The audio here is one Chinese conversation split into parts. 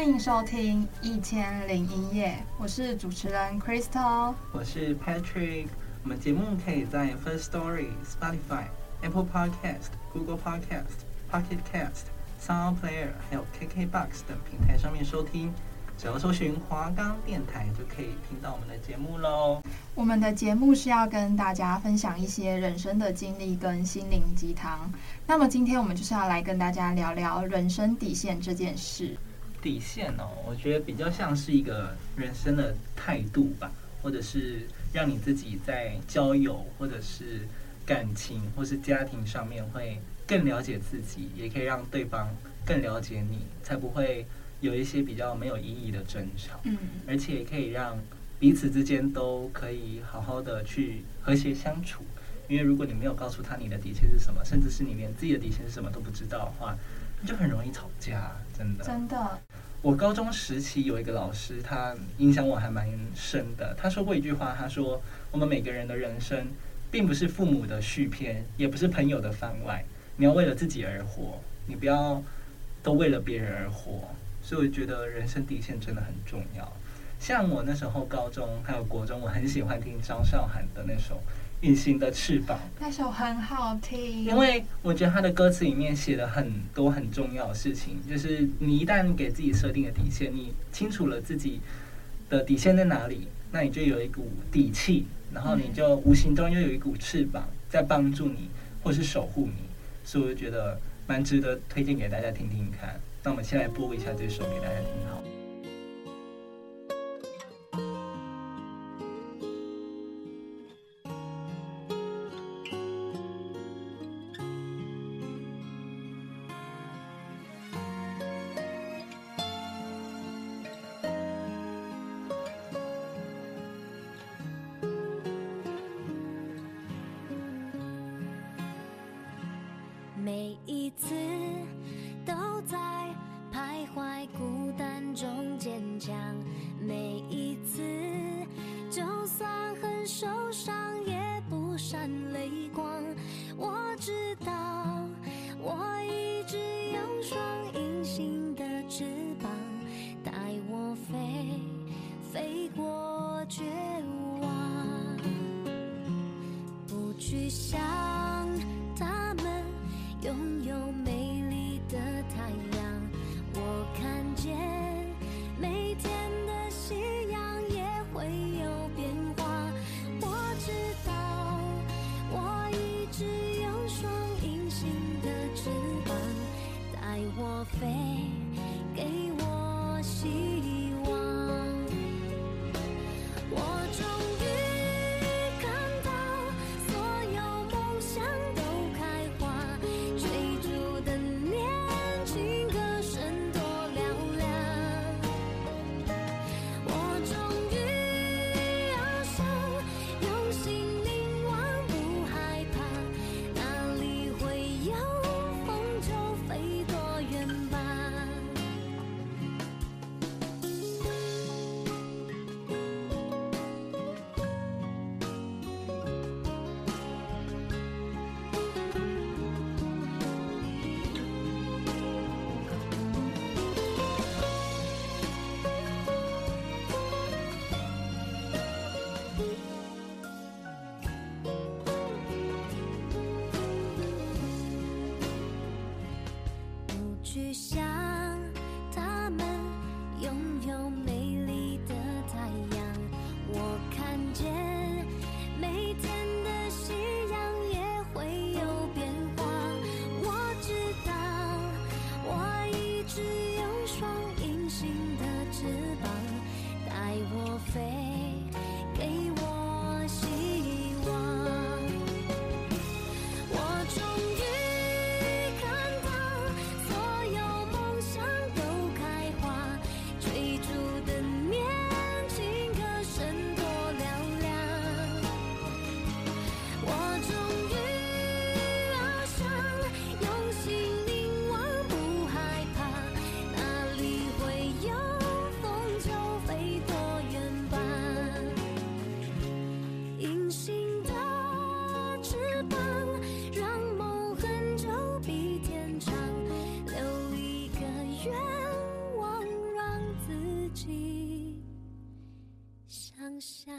欢迎收听一千零一夜，我是主持人 Crystal，我是 Patrick。我们节目可以在 First Story、Spotify、Apple Podcast、Google Podcast、Pocket Cast、Sound Player 还有 KKBox 等平台上面收听。只要搜寻华冈电台，就可以听到我们的节目喽。我们的节目是要跟大家分享一些人生的经历跟心灵鸡汤。那么今天我们就是要来跟大家聊聊人生底线这件事。底线哦，我觉得比较像是一个人生的态度吧，或者是让你自己在交友或者是感情或是家庭上面会更了解自己，也可以让对方更了解你，才不会有一些比较没有意义的争吵。嗯，而且也可以让彼此之间都可以好好的去和谐相处。因为如果你没有告诉他你的底线是什么，甚至是你连自己的底线是什么都不知道的话，就很容易吵架。真的，真的。我高中时期有一个老师，他影响我还蛮深的。他说过一句话，他说：“我们每个人的人生，并不是父母的续篇，也不是朋友的番外。你要为了自己而活，你不要都为了别人而活。”所以我觉得人生底线真的很重要。像我那时候高中还有国中，我很喜欢听张韶涵的那首。隐形的翅膀，那首很好听。因为我觉得他的歌词里面写了很多很重要的事情，就是你一旦给自己设定了底线，你清楚了自己的底线在哪里，那你就有一股底气，然后你就无形中又有一股翅膀在帮助你，或是守护你，所以我就觉得蛮值得推荐给大家听听看。那我们先来播一下这首给大家听好。给我下。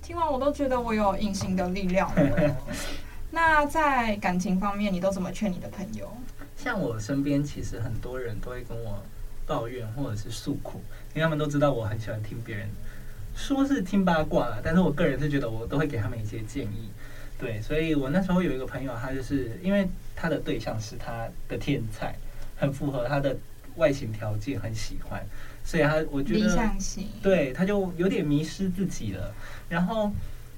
听完我都觉得我有隐形的力量。那在感情方面，你都怎么劝你的朋友？像我身边其实很多人都会跟我抱怨或者是诉苦，因为他们都知道我很喜欢听别人说是听八卦，但是我个人是觉得我都会给他们一些建议。对，所以我那时候有一个朋友，他就是因为他的对象是他的天才，很符合他的外形条件，很喜欢。所以他，我觉得理想型，对，他就有点迷失自己了。然后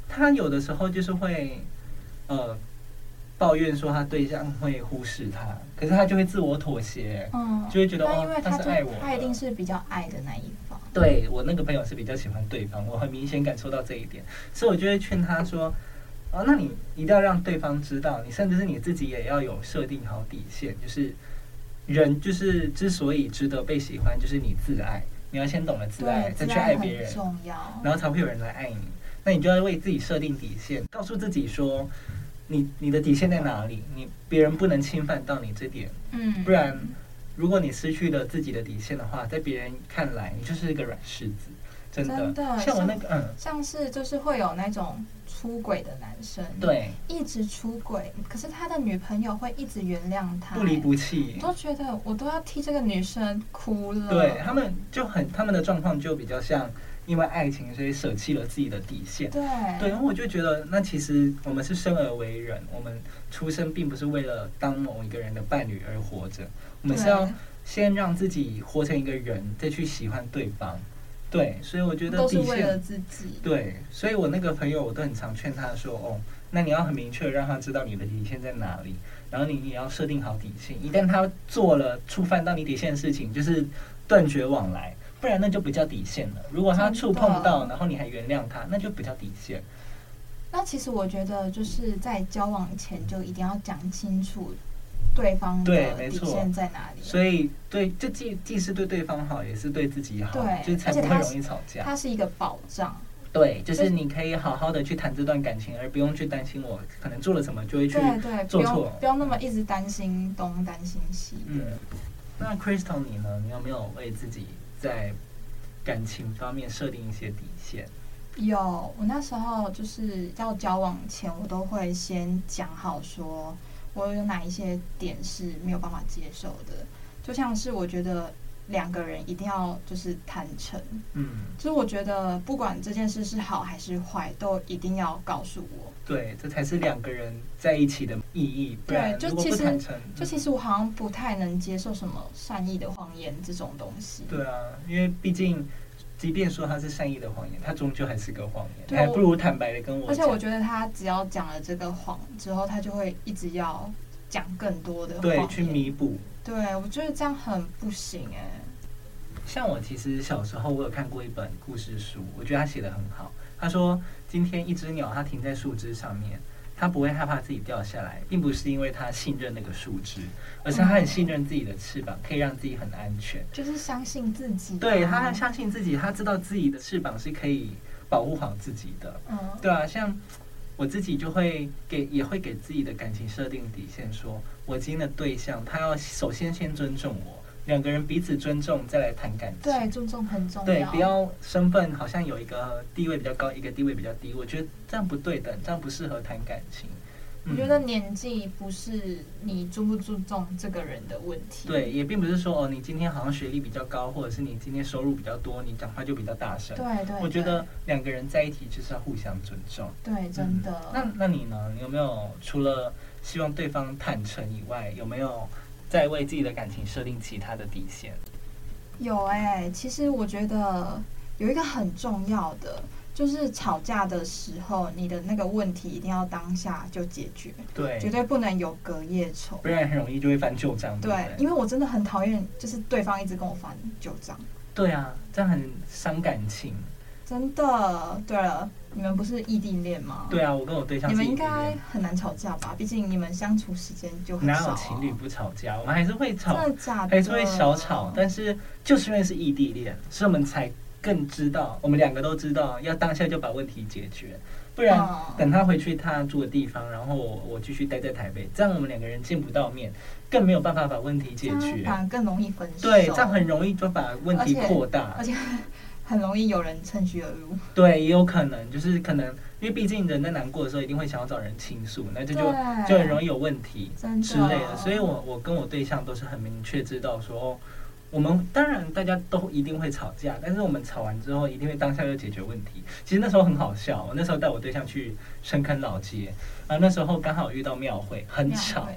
他有的时候就是会，呃，抱怨说他对象会忽视他，可是他就会自我妥协，嗯，就会觉得哦，他是爱我，他一定是比较爱的那一方。对，我那个朋友是比较喜欢对方，我很明显感受到这一点，所以我就会劝他说，哦，那你一定要让对方知道，你甚至是你自己也要有设定好底线，就是。人就是之所以值得被喜欢，就是你自爱。你要先懂得自爱，再去爱别人，重要，然后才会有人来爱你。那你就要为自己设定底线，告诉自己说，你你的底线在哪里？你别人不能侵犯到你这点。嗯，不然，如果你失去了自己的底线的话，在别人看来，你就是一个软柿子。真的，真的像我那个，嗯，像是就是会有那种出轨的男生，对，一直出轨，可是他的女朋友会一直原谅他，不离不弃，我都觉得我都要替这个女生哭了。对，他们就很，他们的状况就比较像因为爱情，所以舍弃了自己的底线。对，对，然后我就觉得，那其实我们是生而为人，我们出生并不是为了当某一个人的伴侣而活着，我们是要先让自己活成一个人，再去喜欢对方。对，所以我觉得底线，都是为了自己。对，所以我那个朋友，我都很常劝他说：“哦，那你要很明确让他知道你的底线在哪里，然后你也要设定好底线。一旦他做了触犯到你底线的事情，就是断绝往来，不然那就不叫底线了。如果他触碰到，然后你还原谅他，那就不叫底线。那其实我觉得，就是在交往前就一定要讲清楚。”对方的底线在哪里？所以对，就既既是对对方好，也是对自己好，对，就是才不会容易吵架。它是一个保障，对，就是你可以好好的去谈这段感情，而不用去担心我可能做了什么就会去做错，对对，不用不用那么一直担心东担心西。嗯，那 Crystal 你呢？你有没有为自己在感情方面设定一些底线？有，我那时候就是要交往前，我都会先讲好说。我有哪一些点是没有办法接受的？就像是我觉得两个人一定要就是坦诚，嗯，就是我觉得不管这件事是好还是坏，都一定要告诉我。对，这才是两个人在一起的意义。对，就其实就其实我好像不太能接受什么善意的谎言这种东西。对啊，因为毕竟。即便说他是善意的谎言，他终究还是个谎言，对，还不如坦白的跟我讲。而且我觉得他只要讲了这个谎之后，他就会一直要讲更多的谎，对，去弥补。对，我觉得这样很不行哎。像我其实小时候我有看过一本故事书，我觉得他写的很好。他说，今天一只鸟它停在树枝上面。它不会害怕自己掉下来，并不是因为它信任那个树枝，而是它很信任自己的翅膀，可以让自己很安全。就是相信自己。对，它很相信自己，它知道自己的翅膀是可以保护好自己的。嗯，对啊，像我自己就会给，也会给自己的感情设定底线，说我今天的对象，他要首先先尊重我。两个人彼此尊重，再来谈感情。对，尊重很重要。对，不要身份好像有一个地位比较高，一个地位比较低。我觉得这样不对等，这样不适合谈感情。我觉得年纪不是你注不注重这个人的问题。对，也并不是说哦，你今天好像学历比较高，或者是你今天收入比较多，你讲话就比较大声。对对。我觉得两个人在一起就是要互相尊重。对，真的。嗯，那那你呢？你有没有除了希望对方坦诚以外，有没有？在为自己的感情设定其他的底线。有哎、欸，其实我觉得有一个很重要的，就是吵架的时候，你的那个问题一定要当下就解决，对，绝对不能有隔夜仇，不然很容易就会翻旧账。对，对，因为我真的很讨厌，就是对方一直跟我翻旧账。对啊，这样很伤感情。真的，对了，你们不是异地恋吗？对啊，我跟我对象。你们应该很难吵架吧？毕竟你们相处时间就很少啊。哪有情侣不吵架？我们还是会吵，真的假的？还是会小吵。但是就是因为是异地恋，所以我们才更知道，我们两个都知道要当下就把问题解决，不然等他回去他住的地方，然后我我继续待在台北，这样我们两个人见不到面，更没有办法把问题解决，反而更容易分手。对，这样很容易就把问题扩大，而且，而且很容易有人趁虚而入。对，也有可能就是可能。因为毕竟人在难过的时候，一定会想要找人倾诉，那这就就很容易有问题之类的。所以我我跟我对象都是很明确知道说，我们当然大家都一定会吵架，但是我们吵完之后一定会当下就解决问题。其实那时候很好笑，我那时候带我对象去深坑老街，啊，那时候刚好遇到庙会，很吵。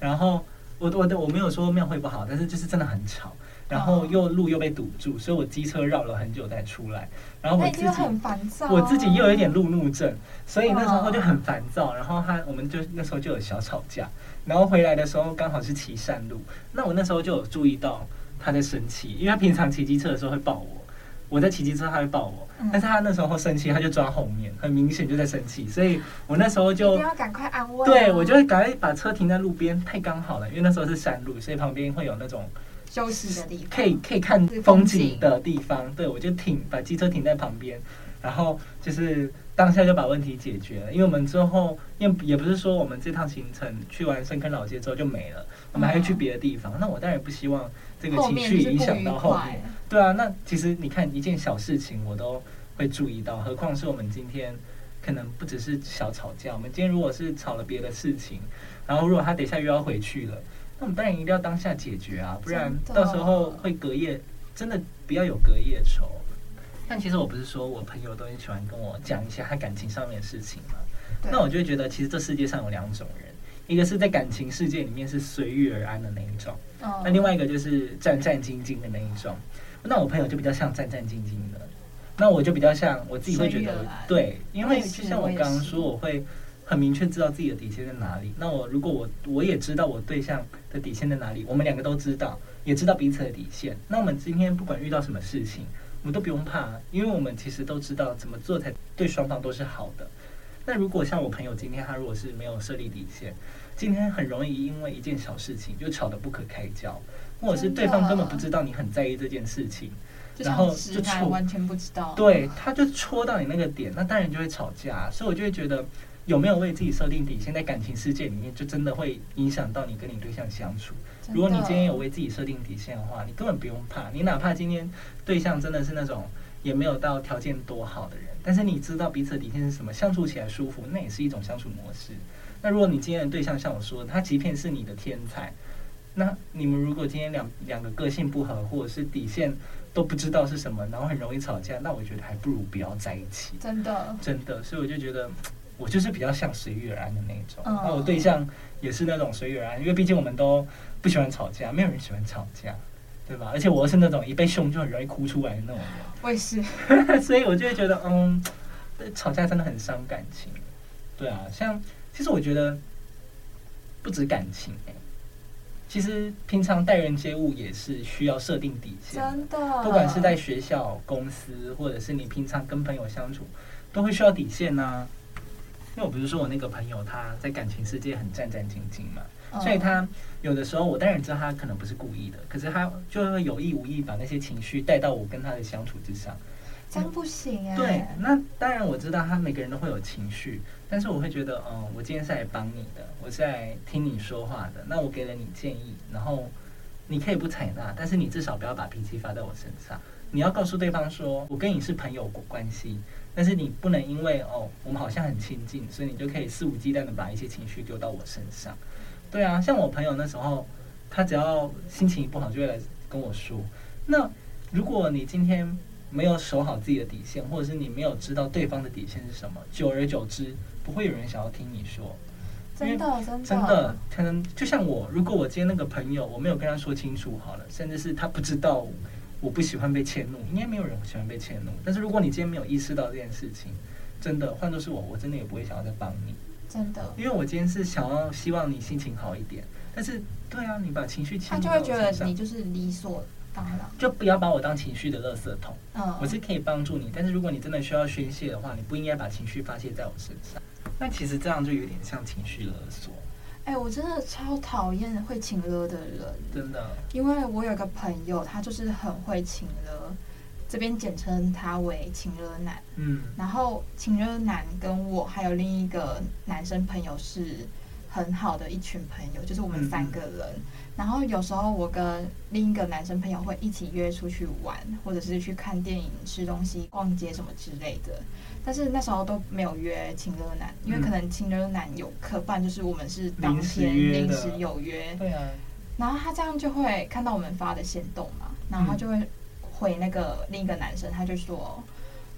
然后我我我没有说庙会不好，但是就是真的很吵。然后又路又被堵住，所以我机车绕了很久才出来。然后我自己很烦躁，我自己又有一点路怒症，所以那时候就很烦躁。然后他我们就那时候就有小吵架。然后回来的时候刚好是骑山路，那我那时候就有注意到他在生气，因为他平常骑机车的时候会抱我，我在骑机车他会抱我，但是他那时候生气他就抓后面，很明显就在生气，所以我那时候就要赶快安慰，对我就会赶快把车停在路边，太刚好了，因为那时候是山路，所以旁边会有那种。休息的地方，可以可以看风景的地方，对，我就停，把机车停在旁边，然后就是当下就把问题解决了。因为我们之后，因为也不是说我们这趟行程去完深坑老街之后就没了，我们还会去别的地方。那我当然不希望这个情绪影响到后面。对啊，那其实你看一件小事情我都会注意到，何况是我们今天可能不只是小吵架，我们今天如果是吵了别的事情，然后如果他等一下又要回去了。那我们当然一定要当下解决啊，不然到时候会隔夜，真的不要有隔夜仇。但其实我不是说我朋友都很喜欢跟我讲一些他感情上面的事情嘛，那我就会觉得其实这世界上有两种人，一个是在感情世界里面是随遇而安的那一种，那另外一个就是战战兢兢的那一种。那我朋友就比较像战战兢兢的，那我就比较像我自己会觉得对，因为就像我刚刚说，我会。很明确知道自己的底线在哪里。那我如果我我也知道我对象的底线在哪里，我们两个都知道，也知道彼此的底线。那我们今天不管遇到什么事情，我们都不用怕，因为我们其实都知道怎么做才对双方都是好的。那如果像我朋友今天他如果是没有设立底线，今天很容易因为一件小事情就吵得不可开交，或者是对方根本不知道你很在意这件事情，然后就戳完全不知道，对，他就戳到你那个点，那当然就会吵架。所以我就会觉得。有没有为自己设定底线，在感情世界里面，就真的会影响到你跟你对象相处。如果你今天有为自己设定底线的话，你根本不用怕。你哪怕今天对象真的是那种也没有到条件多好的人，但是你知道彼此的底线是什么，相处起来舒服，那也是一种相处模式。那如果你今天的对象像我说的，他即便是你的天才，那你们如果今天两两个个性不合，或者是底线都不知道是什么，然后很容易吵架，那我觉得还不如不要在一起。真的，真的，所以我就觉得。我就是比较像随遇而安的那种，那我对象也是那种随遇而安，因为毕竟我们都不喜欢吵架，没有人喜欢吵架，对吧？而且我是那种一被凶就很容易哭出来的那种人。我也是，所以我就会觉得，嗯，吵架真的很伤感情。对啊，像其实我觉得不止感情，欸，其实平常待人接物也是需要设定底线。真的，不管是在学校、公司，或者是你平常跟朋友相处，都会需要底线啊。因为我不是说我那个朋友他在感情世界很战战兢兢嘛，所以他有的时候我当然知道他可能不是故意的，可是他就会有意无意把那些情绪带到我跟他的相处之上，这样不行哎。对，那当然我知道他每个人都会有情绪，但是我会觉得，嗯，我今天是来帮你的，我是来听你说话的，那我给了你建议，然后你可以不采纳，但是你至少不要把脾气发在我身上，你要告诉对方说我跟你是朋友关系。但是你不能因为哦，我们好像很亲近，所以你就可以肆无忌惮的把一些情绪丢到我身上。对啊，像我朋友那时候，他只要心情不好就会来跟我说。那如果你今天没有守好自己的底线，或者是你没有知道对方的底线是什么，久而久之，不会有人想要听你说。真的，真的，真的，可能就像我，如果我今天那个朋友我没有跟他说清楚好了，甚至是他不知道。我不喜欢被迁怒，应该没有人喜欢被迁怒。但是如果你今天没有意识到这件事情，真的换作是我，我真的也不会想要再帮你。真的，因为我今天是想要希望你心情好一点。但是，对啊，你把情绪迁，他就会觉得你就是理所当然，就不要把我当情绪的垃圾桶。嗯，我是可以帮助你，但是如果你真的需要宣泄的话，你不应该把情绪发泄在我身上。那其实这样就有点像情绪勒索。哎、欸，我真的超讨厌会情勒的人，真的。因为我有个朋友，他就是很会情勒，这边简称他为情勒男。嗯，然后情勒男跟我还有另一个男生朋友是很好的一群朋友，就是我们三个人。嗯、然后有时候我跟另一个男生朋友会一起约出去玩，或者是去看电影、吃东西、逛街什么之类的。但是那时候都没有约情热男，因为可能情热男有课，不然就是我们是当天临时有约。对啊。然后他这样就会看到我们发的行动嘛，然后他就会回那个另一个男生，他就说：“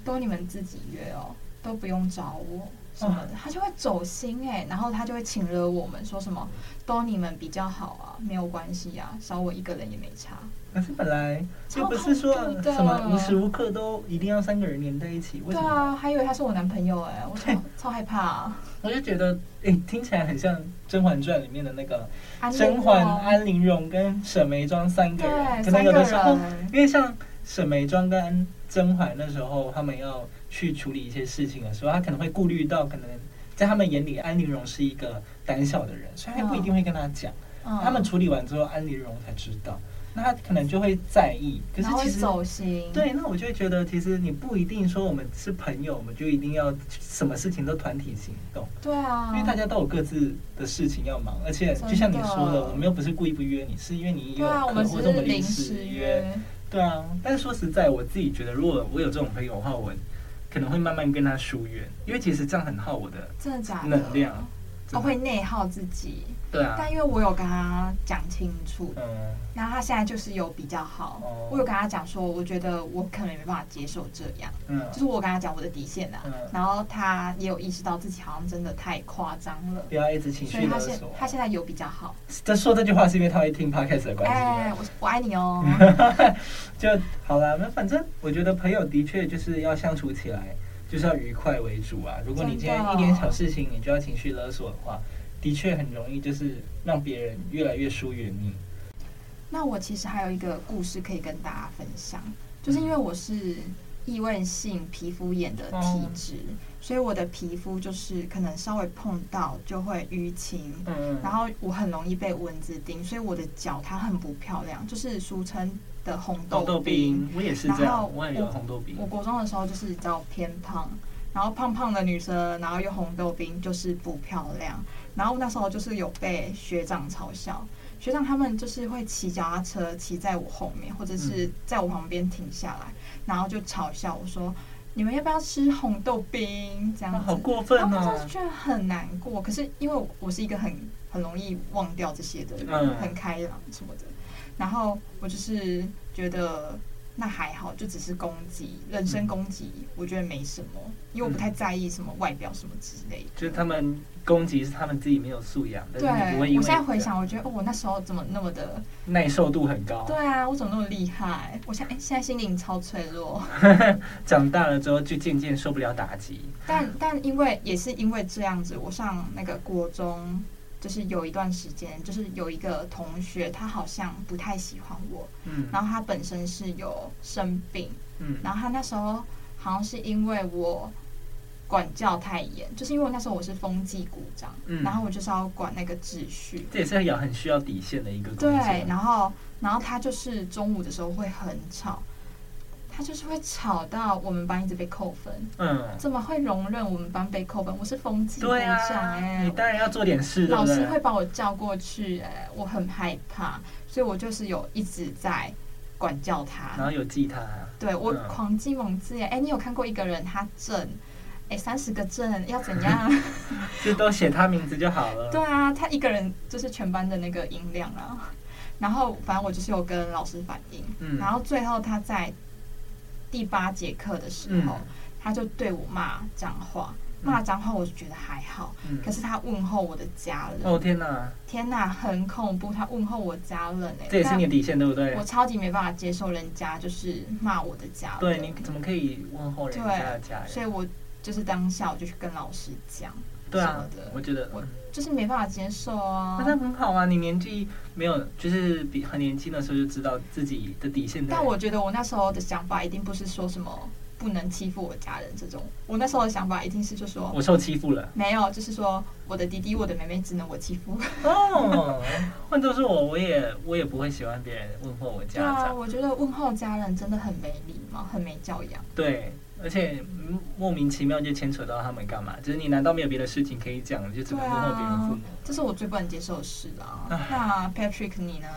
都你们自己约哦，都不用找我什么的。”他就会走心哎，然后他就会请了我们说什么：“都你们比较好啊，没有关系啊，少我一个人也没差。”可是本来又不是说什么无时无刻都一定要三个人黏在一起，为什么？对啊，还以为他是我男朋友哎，我超超害怕啊！我就觉得，哎，听起来很像《甄嬛传》里面的那个甄嬛、安陵容跟沈眉庄三个人。可能有的时候，因为像沈眉庄跟甄嬛那时候，他们要去处理一些事情的时候，他可能会顾虑到，可能在他们眼里，安陵容是一个胆小的人，所以他不一定会跟他讲。他们处理完之后，安陵容才知道。那他可能就会在意，可是其实走心。对，那我就会觉得，其实你不一定说我们是朋友，我们就一定要什么事情都团体行动。对啊，因为大家都有各自的事情要忙，而且就像你说的，我们又不是故意不约你，是因为你有可能会这么临时约。对啊，但是说实在，我自己觉得，如果我有这种朋友的话，我可能会慢慢跟他疏远，因为其实这样很耗我的能量，我会内耗自己。对啊，但因为我有跟他讲清楚，嗯，然后他现在就是有比较好，哦、我有跟他讲说，我觉得我可能没办法接受这样，嗯，就是我跟他讲我的底线啊，嗯，然后他也有意识到自己好像真的太夸张了，不要一直情绪勒索，所以他现他现在有比较好。这说这句话是因为他会听 podcast 的关系，哎，我我爱你哦，就好了。那反正我觉得朋友的确就是要相处起来，就是要愉快为主啊。如果你今天一点小事情你就要情绪勒索的话。的确很容易，就是让别人越来越疏远你。那我其实还有一个故事可以跟大家分享，就是因为我是异位性皮肤炎的体质，嗯、所以我的皮肤就是可能稍微碰到就会淤青，嗯，然后我很容易被蚊子叮，所以我的脚它很不漂亮，就是俗称的红豆豆冰。我也是这样，我也有红豆冰。我国中的时候就是比较偏胖，然后胖胖的女生，然后又红豆冰，就是不漂亮。然后那时候就是有被学长嘲笑，学长他们就是会骑脚踏车骑在我后面，或者是在我旁边停下来，然后就嘲笑我说：“你们要不要吃红豆冰？”这样子，好过分啊！然后就觉得很难过。可是因为我是一个很很容易忘掉这些的人，很开朗什么的，然后我就是觉得。那还好，就只是攻击，人身攻击，嗯、我觉得没什么，因为我不太在意什么外表什么之类的。就是他们攻击是他们自己没有素养，对。我现在回想，我觉得哦，我那时候怎么那么的耐受度很高？对啊，我怎么那么厉害？我现在哎，现在心灵超脆弱。长大了之后就渐渐受不了打击。但但因为也是因为这样子，我上那个国中。就是有一段时间，就是有一个同学，他好像不太喜欢我，嗯，然后他本身是有生病，嗯，然后他那时候好像是因为我管教太严，就是因为那时候我是风纪股长，嗯，然后我就是要管那个秩序，这也是要很需要底线的一个工作，对，然后然后他就是中午的时候会很吵。他就是会吵到我们班一直被扣分，嗯，怎么会容忍我们班被扣分？我是风纪股长哎，你当然要做点事，老师会把我叫过去哎，我很害怕，所以我就是有一直在管教他，然后有记他，对我狂记猛记哎，你有看过一个人他正哎三十个正要怎样？就都写他名字就好了。对啊，他一个人就是全班的那个音量啊，然后反正我就是有跟老师反映，嗯，然后最后他在。第八节课的时候，嗯、他就对我骂脏话，骂脏话我就觉得还好，嗯、可是他问候我的家人，哦天哪，天哪，很恐怖！他问候我家人哎，这也是你的底线对不对？我超级没办法接受人家就是骂我的家人，对，你怎么可以问候人家的家人？所以我就是当下我就去跟老师讲，对啊，我觉得我就是没办法接受啊。那很好啊，你年纪没有，就是比很年轻的时候就知道自己的底线。但我觉得我那时候的想法一定不是说什么不能欺负我家人这种。我那时候的想法一定是就说，我受欺负了。没有，就是说我的弟弟、我的妹妹只能我欺负。哦，换作是我，我也我也不会喜欢别人问候我家长。对啊，我觉得问候家人真的很没礼貌，很没教养。对。而且莫名其妙就牵扯到他们干嘛？就是你难道没有别的事情可以讲，就只能问候别人父母？这是我最不能接受的事啊。那 Patrick 你呢？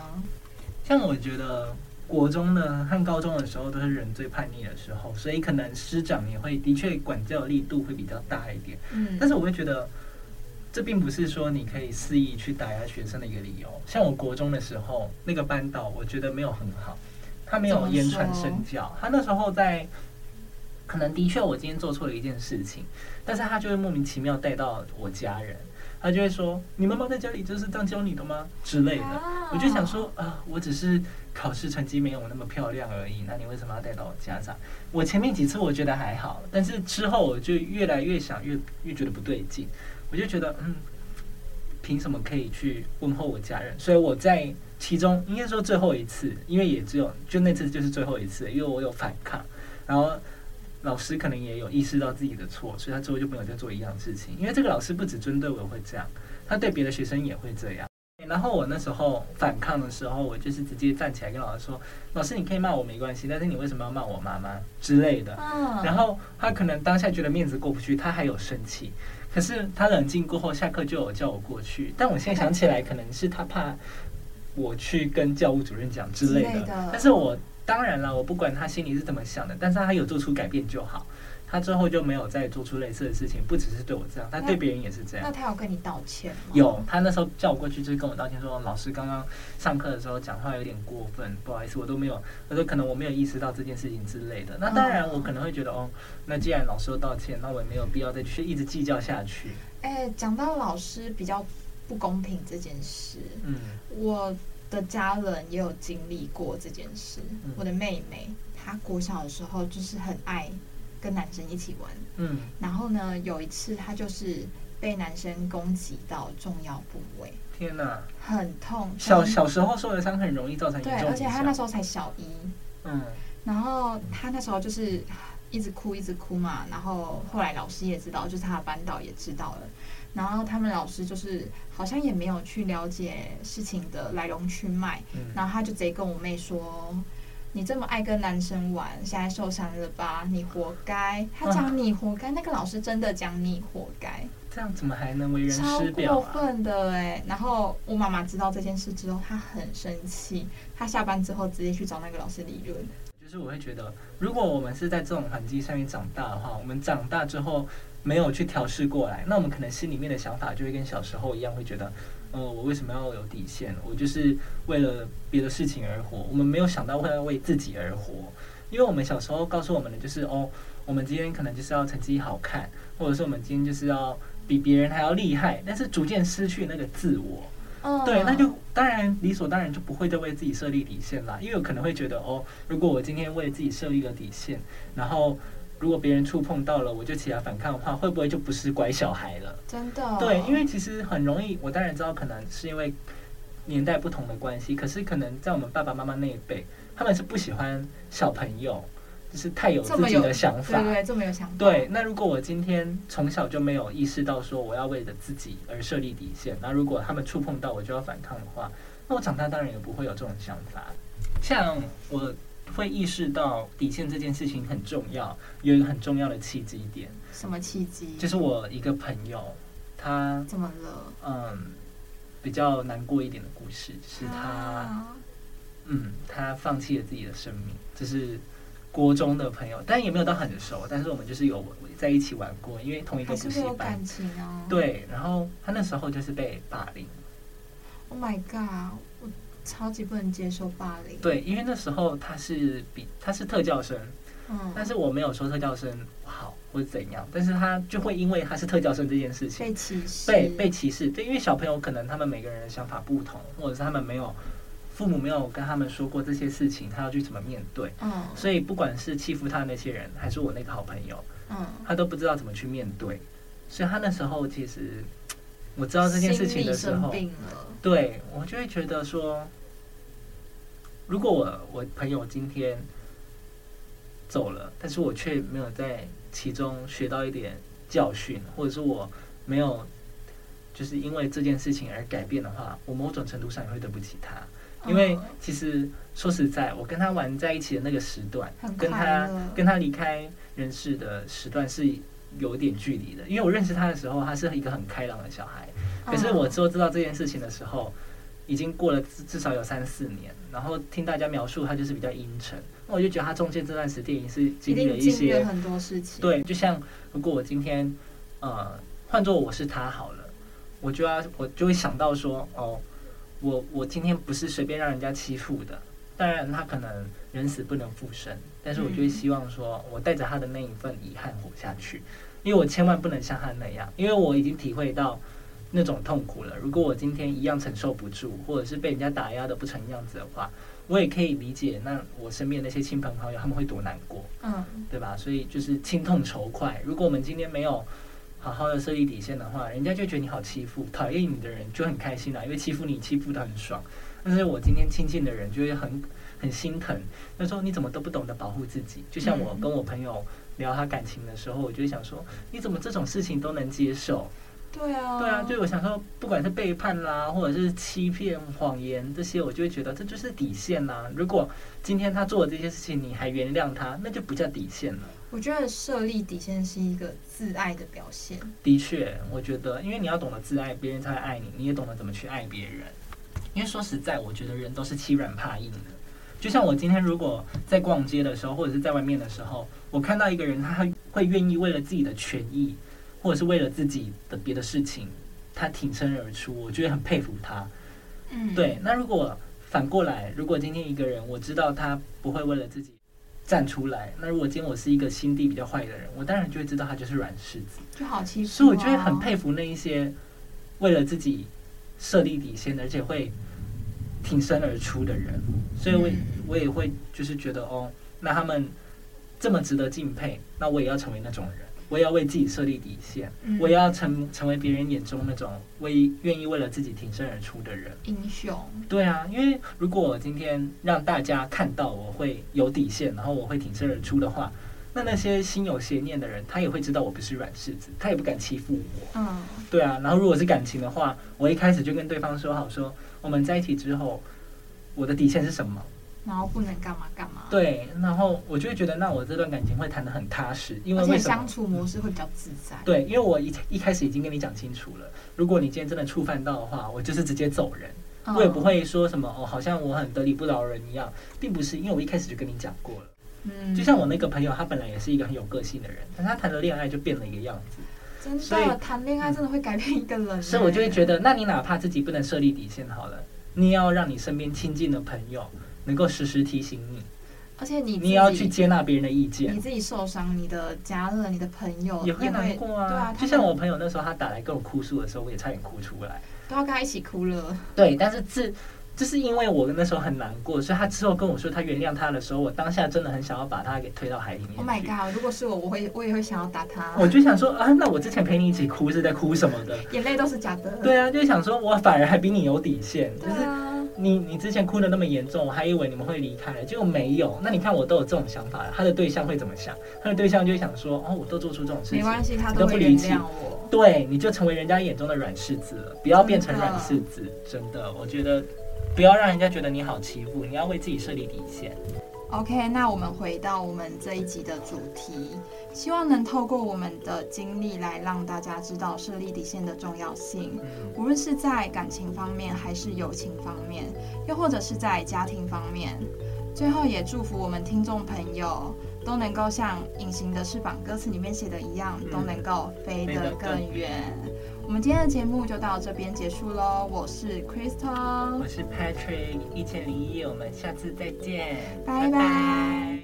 像我觉得国中呢和高中的时候都是人最叛逆的时候，所以可能师长也会的确管教力度会比较大一点。嗯，但是我会觉得这并不是说你可以肆意去打压学生的一个理由。像我国中的时候，那个班导我觉得没有很好，他没有言传身教，他那时候在。可能的确，我今天做错了一件事情，但是他就会莫名其妙带到我家人，他就会说：“你妈妈在家里就是这样教你的吗？”之类的。我就想说啊、呃，我只是考试成绩没有那么漂亮而已，那你为什么要带到我家长？我前面几次我觉得还好，但是之后我就越来越想，越越觉得不对劲。我就觉得，嗯，凭什么可以去问候我家人？所以我在其中应该说最后一次，因为也只有就那次就是最后一次，因为我有反抗，然后。老师可能也有意识到自己的错，所以他之后就没有再做一样事情。因为这个老师不只针对我会这样，他对别的学生也会这样。然后我那时候反抗的时候，我就是直接站起来跟老师说：“老师，你可以骂我没关系，但是你为什么要骂我妈妈之类的？”然后他可能当下觉得面子过不去，他还有生气。可是他冷静过后，下课就有叫我过去。但我现在想起来，可能是他怕我去跟教务主任讲之类的。但是我。当然了，我不管他心里是怎么想的，但是他有做出改变就好。他之后就没有再做出类似的事情，不只是对我这样，他对别人也是这样。那他有跟你道歉吗？有，他那时候叫我过去，就是跟我道歉说，老师刚刚上课的时候讲话有点过分，不好意思，我都没有，我说可能我没有意识到这件事情之类的。那当然，我可能会觉得，哦，那既然老师都道歉，那我也没有必要再去一直计较下去。哎，讲到老师比较不公平这件事，嗯，我。的家人也有经历过这件事。嗯、我的妹妹，她国小的时候就是很爱跟男生一起玩。嗯，然后呢，有一次她就是被男生攻击到重要部位。天哪，很痛。小小时候受的伤很容易造成。对，而且她那时候才小一。嗯，然后她那时候就是一直哭，一直哭嘛。然后后来老师也知道，就是她的班导也知道了。然后他们老师就是好像也没有去了解事情的来龙去脉，嗯、然后他就直接跟我妹说：“你这么爱跟男生玩，现在受伤了吧？你活该。”他讲你活该，啊、那个老师真的讲你活该。这样怎么还能为人师表啊？超过分的哎！然后我妈妈知道这件事之后，她很生气，她下班之后直接去找那个老师理论。就是我会觉得，如果我们是在这种环境上面长大的话，我们长大之后。没有去调试过来，那我们可能心里面的想法就会跟小时候一样，会觉得，呃，我为什么要有底线？我就是为了别的事情而活。我们没有想到会要为自己而活，因为我们小时候告诉我们的就是，哦，我们今天可能就是要成绩好看，或者是我们今天就是要比别人还要厉害，但是逐渐失去那个自我。哦，对，那就当然理所当然就不会再为自己设立底线啦，因为有可能会觉得，哦，如果我今天为自己设立了底线，然后。如果别人触碰到了，我就起来反抗的话，会不会就不是乖小孩了？真的。对，因为其实很容易。我当然知道，可能是因为年代不同的关系。可是可能在我们爸爸妈妈那一辈，他们是不喜欢小朋友，就是太有自己的想法。对对，这么有想法。对，那如果我今天从小就没有意识到说我要为了自己而设立底线，那如果他们触碰到我就要反抗的话，那我长大当然也不会有这种想法。像我。会意识到底线这件事情很重要，有一个很重要的契机点。什么契机？就是我一个朋友，他怎么了？嗯，比较难过一点的故事，是他，啊、嗯，他放弃了自己的生命。就是国中的朋友，但也没有到很熟，但是我们就是有在一起玩过，因为同一个补习班。有感情哦。对，然后他那时候就是被霸凌。Oh my god！我超级不能接受霸凌。对，因为那时候他是比他是特教生，嗯，但是我没有说特教生不好或者怎样，但是他就会因为他是特教生这件事情被歧视，被被歧视。对，因为小朋友可能他们每个人的想法不同，或者是他们没有父母没有跟他们说过这些事情，他要去怎么面对，嗯，所以不管是欺负他的那些人，还是我那个好朋友，嗯，他都不知道怎么去面对，所以他那时候其实我知道这件事情的时候，对我就会觉得说。如果我我朋友今天走了，但是我却没有在其中学到一点教训，或者是我没有就是因为这件事情而改变的话，我某种程度上也会对不起他。因为其实说实在，我跟他玩在一起的那个时段，跟他跟他离开人世的时段是有点距离的。因为我认识他的时候，他是一个很开朗的小孩，可是我之后知道这件事情的时候，已经过了至少有三四年，然后听大家描述他就是比较阴沉，那我就觉得他中间这段时间也是经历了一些很多事情。对，就像如果我今天呃换做我是他好了，我就要我就会想到说哦。我我今天不是随便让人家欺负的，当然他可能人死不能复生，但是我就会希望说，我带着他的那一份遗憾活下去，因为我千万不能像他那样，因为我已经体会到那种痛苦了。如果我今天一样承受不住，或者是被人家打压的不成样子的话，我也可以理解，那我身边那些亲朋好友他们会多难过，嗯，对吧？所以就是亲痛仇快。如果我们今天没有。好好的设立底线的话，人家就觉得你好欺负，讨厌你的人就很开心啦，因为欺负你欺负的很爽。但是我今天亲近的人就会很很心疼，他说你怎么都不懂得保护自己？就像我跟我朋友聊他感情的时候，我就会想说，你怎么这种事情都能接受？对啊，对啊，就我想说，不管是背叛啦，或者是欺骗、谎言这些，我就会觉得这就是底线啦。如果今天他做的这些事情你还原谅他，那就不叫底线了。我觉得设立底线是一个自爱的表现。的确，我觉得，因为你要懂得自爱，别人才会爱你。你也懂得怎么去爱别人。因为说实在，我觉得人都是欺软怕硬的。就像我今天如果在逛街的时候，或者是在外面的时候，我看到一个人，他会愿意为了自己的权益，或者是为了自己的别的事情，他挺身而出，我觉得很佩服他。嗯，对。那如果反过来，如果今天一个人，我知道他不会为了自己。站出来。那如果今天我是一个心地比较坏的人，我当然就会知道他就是软柿子，就好欺负。所以我就会很佩服那一些为了自己设立底线，而且会挺身而出的人。所以我我也会就是觉得哦，那他们这么值得敬佩，那我也要成为那种人。我也要为自己设立底线，嗯、我也要成成为别人眼中那种为愿意为了自己挺身而出的人。英雄。对啊，因为如果我今天让大家看到我会有底线，然后我会挺身而出的话，那那些心有邪念的人，他也会知道我不是软柿子，他也不敢欺负我。嗯，对啊。然后如果是感情的话，我一开始就跟对方说好说，说我们在一起之后，我的底线是什么？然后不能干嘛干嘛。对，然后我就会觉得，那我这段感情会谈得很踏实，因为为什么？相处模式会比较自在。对，因为我一一开始已经跟你讲清楚了，如果你今天真的触犯到的话，我就是直接走人，哦、我也不会说什么哦，好像我很得理不饶人一样，并不是，因为我一开始就跟你讲过了。嗯，就像我那个朋友，他本来也是一个很有个性的人，但他谈了恋爱就变了一个样子。真的，谈恋爱真的会改变一个人。所以我就会觉得，那你哪怕自己不能设立底线好了，你也要让你身边亲近的朋友。能够时时提醒你，而且你你要去接纳别人的意见。你自己受伤，你的家人、你的朋友也会难过啊。对啊，就像我朋友那时候，他打来跟我哭诉的时候，我也差点哭出来，都要跟他一起哭了。对，但是自就是因为我那时候很难过，所以他之后跟我说他原谅他的时候，我当下真的很想要把他给推到海里面。Oh my god！如果是我，我会我也会想要打他。我就想说啊，那我之前陪你一起哭是在哭什么的？眼泪都是假的。对啊，就想说我反而还比你有底线，就是。你你之前哭的那么严重，我还以为你们会离开了，结果没有。那你看我都有这种想法了，他的对象会怎么想？他的对象就会想说：哦，我都做出这种事情，没关系，他都不理解我。对，你就成为人家眼中的软柿子了，不要变成软柿子。真的，真的，我觉得不要让人家觉得你好欺负，你要为自己设立底线。OK，那我们回到我们这一集的主题，希望能透过我们的经历来让大家知道设立底线的重要性，无论是在感情方面，还是友情方面，又或者是在家庭方面。最后也祝福我们听众朋友都能够像《隐形的翅膀》歌词里面写的一样，都能够飞得更远。我们今天的节目就到这边结束喽，我是 Crystal，我是 Patrick，一千零一夜，我们下次再见，拜拜。